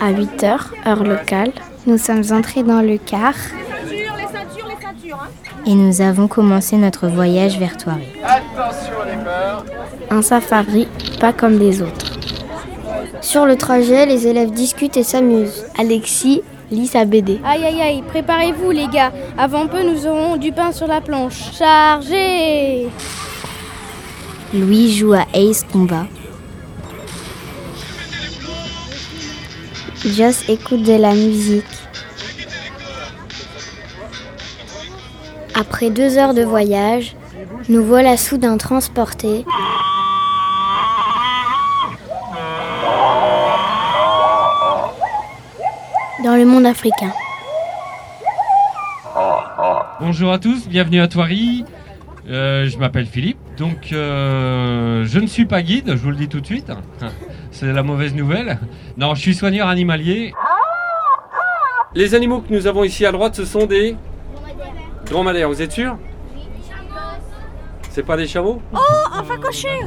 À 8 heures, heure locale, nous sommes entrés dans le car et nous avons commencé notre voyage vers Thoiry. Un safari pas comme les autres. Sur le trajet, les élèves discutent et s'amusent. Alexis lit sa BD. Aïe aïe aïe, préparez-vous les gars. Avant peu, nous aurons du pain sur la planche. Chargez Louis joue à Ace Combat. Joss écoute de la musique. Après deux heures de voyage, nous voilà soudain transportés dans le monde africain. Bonjour à tous, bienvenue à Thoiry. Euh, je m'appelle Philippe, donc euh, je ne suis pas guide, je vous le dis tout de suite. C'est la mauvaise nouvelle. Non, je suis soigneur animalier. Les animaux que nous avons ici à droite, ce sont des dromadaires. Vous êtes sûr? C'est pas des chameaux? Oh, un facochère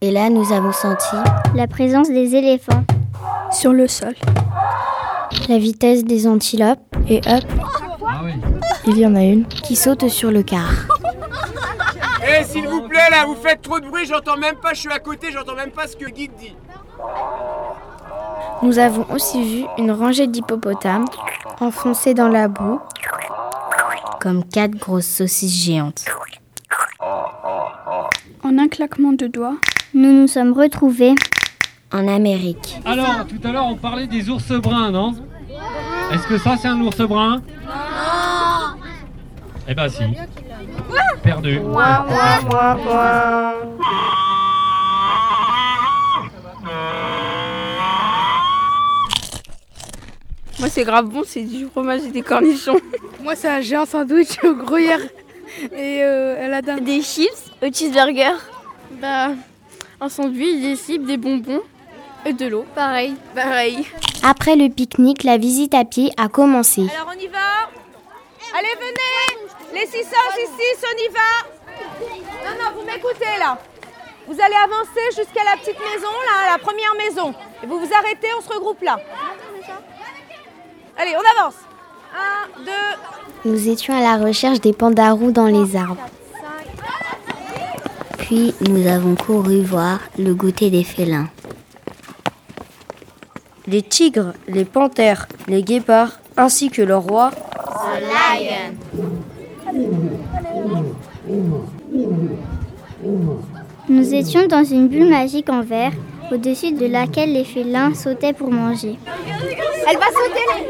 Et là, nous avons senti La présence des éléphants. sur le sol. la vitesse des antilopes Et hop, Ah oui. il y en a une. qui sautent sur le car. Eh, s'il vous plaît, là, vous faites trop de bruit, j'entends même pas, je suis à côté, j'entends même pas ce que guide dit. Nous avons aussi vu une rangée d'hippopotames enfoncés dans la boue, comme quatre grosses saucisses géantes. En un claquement de doigts, Nous nous sommes retrouvés En Amérique, Alors, tout à l'heure, on parlait des ours bruns, non? Est-ce que ça, c'est un ours brun? Non Eh ben, si. Perdu. moi c'est grave bon, c'est du fromage et des cornichons. moi ça, j'ai un sandwich au gruyère et euh, à la dinde. Des chips au cheeseburger Bah, un sandwich, des cibles, des bonbons et de l'eau. Pareil. Pareil. après le pique-nique, la visite à pied a commencé. Alors on y va Allez, venez Les 606, on y va Non, non, vous m'écoutez là. Vous allez avancer jusqu'à la petite maison, là, la première maison. Et vous vous arrêtez, on se regroupe là. Allez, on avance. Un, deux, Nous étions à la recherche des pandarous dans les arbres. Puis nous avons couru voir le goûter des félins. les tigres, les panthères, les guépards, ainsi que leur roi. Nous étions dans une bulle magique en verre, au-dessus de laquelle les félins sautaient pour manger. elle va sauter.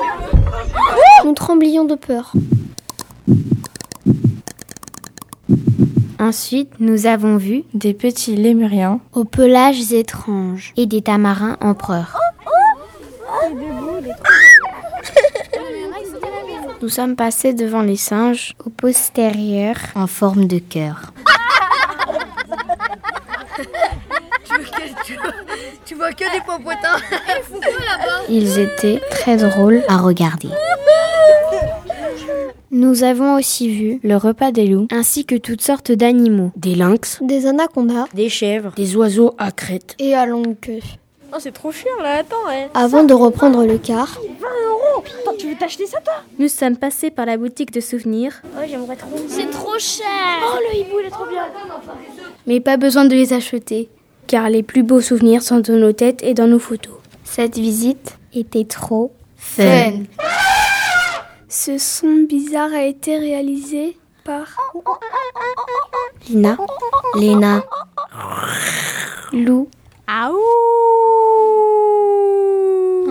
Nous tremblions de peur. Ensuite, nous avons vu Des petits lémuriens. aux pelages étranges et des tamarins empereurs. Nous sommes passés devant les singes au postérieur en forme de cœur. Tu vois que des popotins. Ils étaient très drôles à regarder. Nous avons aussi vu le repas des loups ainsi que toutes sortes d'animaux. Des lynx, Des anacondas des chèvres, des oiseaux à crête. et à longue queue. Oh, c'est trop chiant là, attends. hein. Avant de reprendre le car, Attends, tu veux t'acheter ça toi? Nous sommes passés par la boutique de souvenirs, C'est trop cher. Oh, le hibou, il est trop bien. mais pas besoin de les acheter, car les plus beaux souvenirs sont dans nos têtes et dans nos photos. Cette visite était trop fun. Ce son bizarre a été réalisé par Lina, Léna, Lou,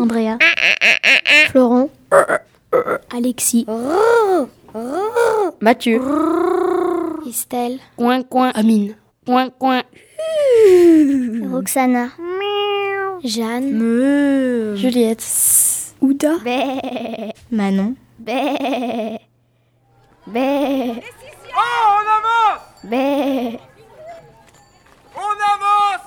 Andrea, Florent, Alexis, Mathieu, Estelle, coin coin, Amine, coin coin, Roxana, Jeanne, Juliette, Ouda, Manon, Oh, on avance! On avance